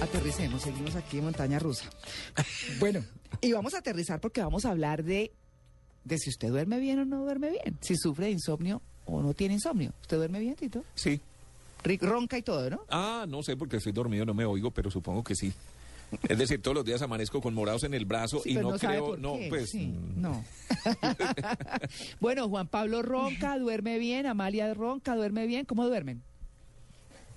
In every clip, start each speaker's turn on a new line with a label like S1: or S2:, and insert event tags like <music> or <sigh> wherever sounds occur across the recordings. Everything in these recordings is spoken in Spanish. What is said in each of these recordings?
S1: Aterricemos, seguimos aquí en Montaña Rusa. Bueno, y vamos a aterrizar porque vamos a hablar de, de si usted duerme bien o no duerme bien, si sufre de insomnio o no tiene insomnio. ¿Usted duerme bien, Tito?
S2: Sí.
S1: Ric- Ronca y todo, ¿no?
S2: Ah, no sé porque estoy dormido, no me oigo, pero supongo que sí. Es decir, todos los días amanezco con morados en el brazo
S1: Sí,
S2: y
S1: pero
S2: no,
S1: sabe
S2: creo,
S1: por
S2: no,
S1: qué,
S2: pues
S1: sí,
S2: mm,
S1: no. <laughs> bueno, Juan Pablo ronca, duerme bien, Amalia ronca, duerme bien, ¿cómo duermen?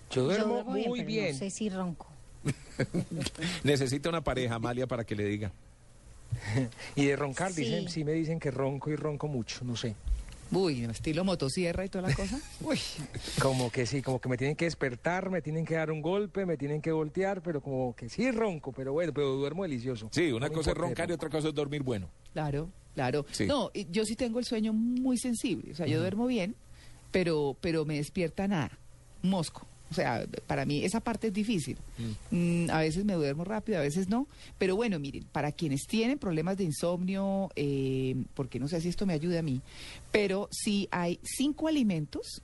S3: Yo duermo,
S4: Yo
S3: muy
S4: pero
S3: bien.
S4: No sé si ronco. <laughs>
S2: necesita una pareja, Amalia, para que le diga. <laughs>
S3: Y de roncar,
S4: Sí.
S3: dicen, sí me dicen que ronco y ronco mucho, no sé.
S1: Uy, estilo motosierra y toda la cosa. <laughs> Uy,
S3: Como que sí, como que me tienen que despertar, me tienen que dar un golpe, me tienen que voltear, pero como que sí ronco, pero bueno, pero duermo delicioso.
S2: Sí, una
S3: No
S2: cosa es roncar y otra cosa es dormir bueno.
S1: claro, claro.
S2: Sí.
S1: No, y yo sí tengo el sueño muy sensible, o sea, yo duermo bien, pero, pero me despierta nada, mosco. O sea, para mí esa parte es difícil. Mm, a veces me duermo rápido, a veces no. Pero bueno, miren, para quienes tienen problemas de insomnio, eh, porque no sé si esto me ayuda a mí, pero sí hay cinco alimentos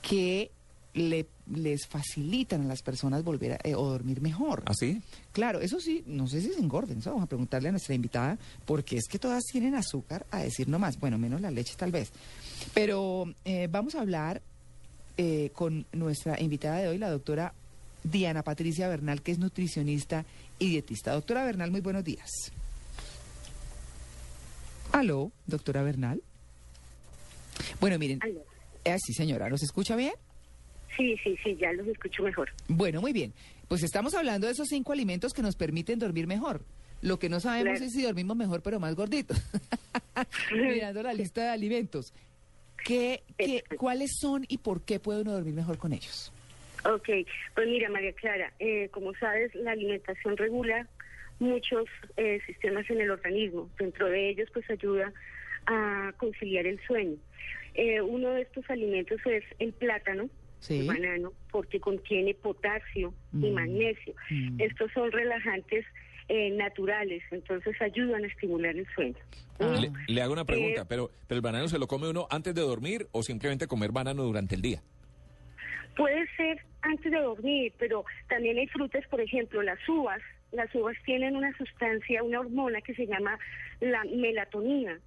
S1: que le- les facilitan a las personas volver a, eh, o dormir mejor.
S2: ¿Así?
S1: Claro, eso sí, no sé si se engorden, vamos a preguntarle a nuestra invitada, porque es que todas tienen azúcar, a decir no más, bueno, menos la leche tal vez. Pero eh, vamos a hablar eh, con nuestra invitada de hoy, la doctora Diana Patricia Bernal, que es nutricionista y dietista. Doctora Bernal, muy buenos días. Aló, doctora Bernal. Bueno, miren,
S5: Aló.
S1: eh, sí señora, ¿nos escucha bien?
S5: Sí, sí, sí, ya los escucho mejor.
S1: Bueno, muy bien. Pues estamos hablando de esos cinco alimentos que nos permiten dormir mejor. Lo que no sabemos
S5: Claro.
S1: es si dormimos mejor, pero más gorditos. <laughs> Mirando la lista de alimentos. ¿Qué, qué, ¿Cuáles son y por qué puede uno dormir mejor con ellos?
S5: Ok, pues mira, María Clara, eh, como sabes, la alimentación regula muchos eh, sistemas en el organismo. Dentro de ellos, pues ayuda a conciliar el sueño. Eh, uno de estos alimentos es el plátano,
S1: Sí.
S5: el banano, porque contiene potasio y
S1: Mm.
S5: magnesio.
S1: Mm.
S5: Estos son relajantes eh, naturales, entonces ayudan a estimular el sueño.
S1: Ah.
S2: Le, le hago una pregunta,
S5: Eh,
S2: pero, pero el banano se lo come uno antes de dormir o simplemente comer banano durante el día.
S5: Puede ser antes de dormir, pero también hay frutas, por ejemplo, las uvas. Las uvas tienen una sustancia, una hormona que se llama la melatonina,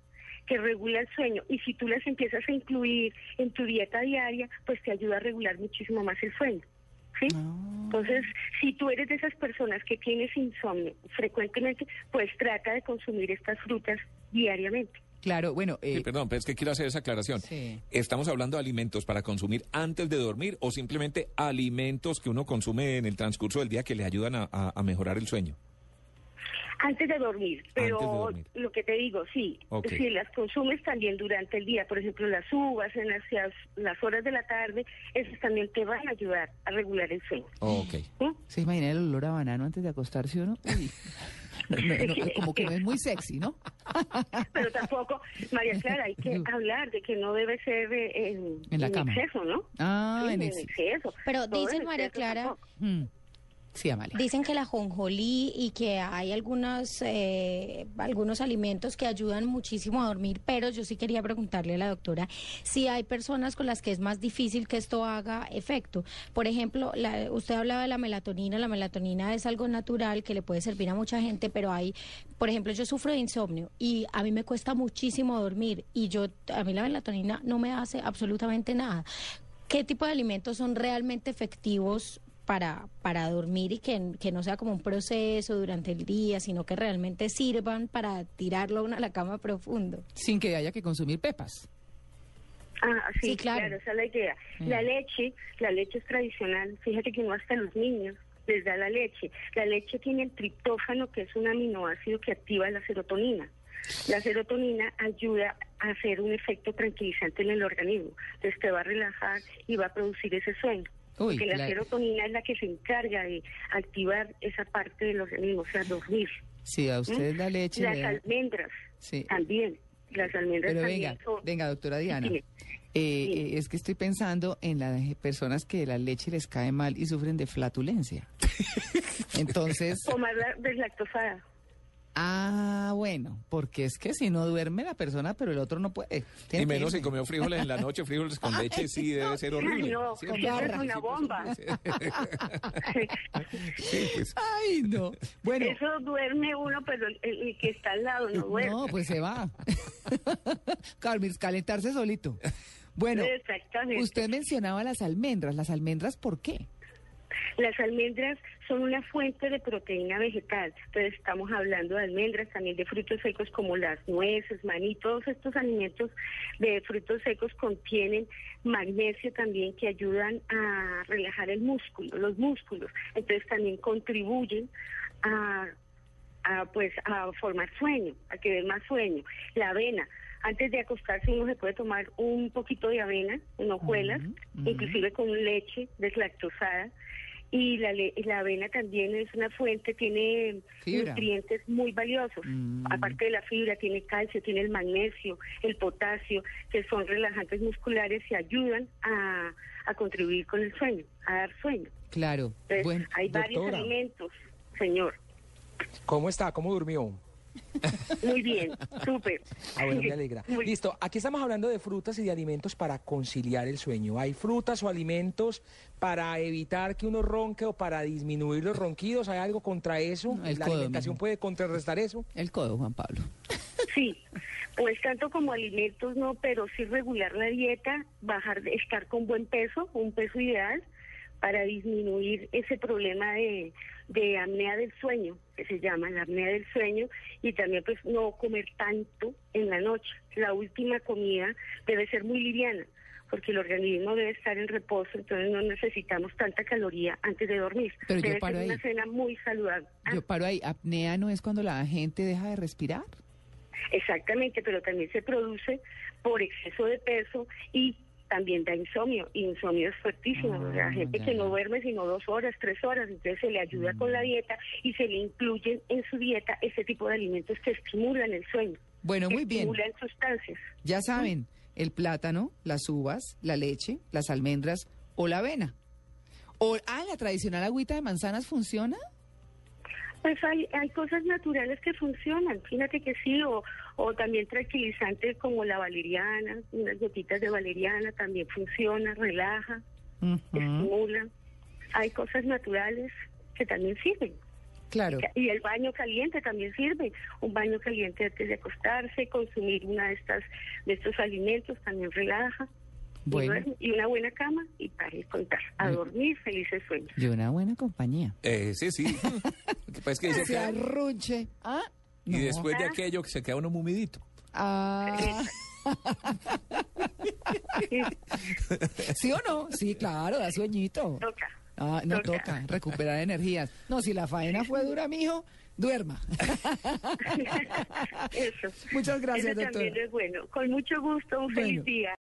S5: que regula el sueño. Y si tú las empiezas a incluir en tu dieta diaria, pues te ayuda a regular muchísimo más el sueño. ¿Sí?
S1: Ah.
S5: Entonces, si tú eres de esas personas que tienes insomnio frecuentemente, pues trata de consumir estas frutas diariamente.
S1: Claro, bueno, eh,
S2: Sí, perdón, pero es que quiero hacer esa aclaración.
S1: Sí.
S2: ¿Estamos hablando de alimentos para consumir antes de dormir o simplemente alimentos que uno consume en el transcurso del día que le ayudan a, a- a mejorar el sueño?
S5: Antes de dormir, pero
S2: Antes de dormir.
S5: lo que te digo, sí,
S2: Ok.
S5: si las consumes también durante el día, por ejemplo las uvas en las, las horas de la tarde, esas también te van a ayudar a regular el sueño.
S2: Ok.
S5: ¿sí?
S1: ¿se imagina el olor a banano antes de acostarse uno? <laughs> Uy. No, no, no, como que no es muy sexy, ¿no? <laughs>
S5: Pero tampoco, María Clara, hay que hablar de que no debe ser eh, en,
S1: En la
S5: en
S1: cama.
S5: exceso, ¿no?
S1: Ah,
S5: Sí,
S1: en
S5: en exceso.
S4: Pero
S5: Todo
S4: dice María Clara-
S5: tampoco.
S4: Dicen que la jonjolí y que hay algunas, eh, algunos alimentos que ayudan muchísimo a dormir, pero yo sí quería preguntarle a la doctora si hay personas con las que es más difícil que esto haga efecto. Por ejemplo, la- usted hablaba de la melatonina, la melatonina es algo natural que le puede servir a mucha gente, pero hay, por ejemplo, yo sufro de insomnio y a mí me cuesta muchísimo dormir y yo, a mí la melatonina no me hace absolutamente nada. ¿Qué tipo de alimentos son realmente efectivos para, para dormir y que, que no sea como un proceso durante el día, sino que realmente sirvan para tirarlo a la cama profundo?
S1: Sin que haya que consumir pepas.
S5: Ah, sí,
S4: Sí, claro.
S5: claro. esa es la idea. La leche, la leche es tradicional. Fíjate que no hasta los niños les da la leche. La leche tiene el triptófano, que es un aminoácido que activa la serotonina. La serotonina ayuda a hacer un efecto tranquilizante en el organismo. Entonces te va a relajar y va a producir ese sueño.
S1: Uy,
S5: Porque la serotonina es la que se encarga de activar esa parte del organismo, o sea, dormir.
S1: Si a usted
S5: ¿Mm?
S1: la leche
S5: Las
S1: da-
S5: almendras
S1: Sí.
S5: también. Las almendras
S1: Pero
S5: también
S1: venga,
S5: son-
S1: venga, doctora Diana. Eh, eh, es que estoy pensando en las personas que la leche les cae mal y sufren de flatulencia. <laughs> Entonces,
S5: Tomar la deslactosada.
S1: Ah, bueno, porque es que si no duerme la persona, pero el otro no puede. Tiene
S2: Y menos si comió frijoles en la noche, frijoles con leche, sí, debe ser horrible.
S5: no,
S2: Sí,
S5: es una bomba. <laughs>
S2: sí. Pues.
S1: Ay, no. Bueno,
S5: Eso duerme uno, pero el, el que está al lado no duerme.
S1: no, pues se va. <laughs> Carmen, calentarse solito. Bueno,
S5: Exactamente.
S1: usted mencionaba las almendras. ¿Las almendras por qué?
S5: Las almendras son una fuente de proteína vegetal. Entonces estamos hablando de almendras, también de frutos secos como las nueces, maní, todos estos alimentos de frutos secos contienen magnesio también que ayudan a relajar el músculo, los músculos. Entonces también contribuyen a, a, pues a formar sueño, a que dé más sueño. La avena, antes de acostarse uno se puede tomar un poquito de avena en hojuelas, inclusive con leche deslactosada. Y la, le- la avena también es una fuente, tiene
S1: Fibra.
S5: nutrientes muy valiosos.
S1: Mm.
S5: Aparte de la fibra, tiene calcio, tiene el magnesio, el potasio, que son relajantes musculares y ayudan a, a contribuir con el sueño, a dar sueño.
S1: Claro.
S5: Entonces,
S1: Bueno,
S5: hay varios
S3: doctora.
S5: alimentos, señor.
S3: ¿Cómo está? ¿Cómo durmió? <laughs>
S5: Muy bien, súper.
S3: Ah, bueno, me alegra.
S5: Muy-
S3: Listo, aquí estamos hablando de frutas y de alimentos para conciliar el sueño. ¿Hay frutas o alimentos para evitar que uno ronque o para disminuir los ronquidos? ¿Hay algo contra eso?
S1: No, el
S3: ¿La
S1: codo,
S3: alimentación puede contrarrestar eso?
S1: el codo, Juan Pablo.
S5: Sí, pues tanto como alimentos no, pero sí regular la dieta, bajar, de estar con buen peso, un peso ideal, para disminuir ese problema de, de apnea del sueño, que se llama la apnea del sueño, y también pues no comer tanto en la noche. La última comida debe ser muy liviana, porque el organismo debe estar en reposo, entonces no necesitamos tanta caloría antes de dormir.
S1: Pero yo
S5: debe
S1: paro
S5: ser una
S1: ahí.
S5: cena muy saludable. Ah,
S1: Yo paro ahí. ¿Apnea no es cuando la gente deja de respirar?
S5: Exactamente, pero también se produce por exceso de peso y también da insomnio. Y insomnio es fuertísimo.
S1: Ah,
S5: o sea, gente
S1: ya,
S5: que no duerme sino dos horas, tres horas. Entonces se le ayuda con
S1: Mm.
S5: la dieta y se le incluyen en su dieta ese tipo de alimentos que estimulan el sueño.
S1: Bueno, muy bien.
S5: Estimulan sustancias.
S1: Ya saben, el plátano, las uvas, la leche, las almendras o la avena. O, ah, la tradicional agüita de manzanas funciona.
S5: Pues hay, hay cosas naturales que funcionan, fíjate que sí, o, o también tranquilizantes como la valeriana, unas gotitas de valeriana también funciona, relaja,
S1: Ujú,
S5: estimula. Hay cosas naturales que también sirven.
S1: Claro.
S5: Y el baño caliente también sirve. Un baño caliente antes de acostarse, consumir una de estas de estos alimentos también relaja. Y
S1: Bueno.
S5: Y, una buena cama y para contar. A
S1: Muy-
S5: dormir, felices sueños.
S1: y una buena compañía.
S2: Eh, sí, sí. <laughs> Lo que dice
S1: Se
S2: que-
S1: arrunche. Ah,
S2: y
S1: no.
S2: después de aquello que se queda uno mumidito.
S1: Ah, ¿Sí o no? Sí, claro, da sueñito.
S5: Toca.
S1: Ah, no
S5: Toca.
S1: toca, recuperar energías. No, si la faena fue dura, mijo, duerma. <laughs>
S5: Eso.
S1: Muchas gracias,
S5: Eso también
S1: doctora.
S5: es bueno. Con mucho gusto, un feliz
S1: Bueno.
S5: día.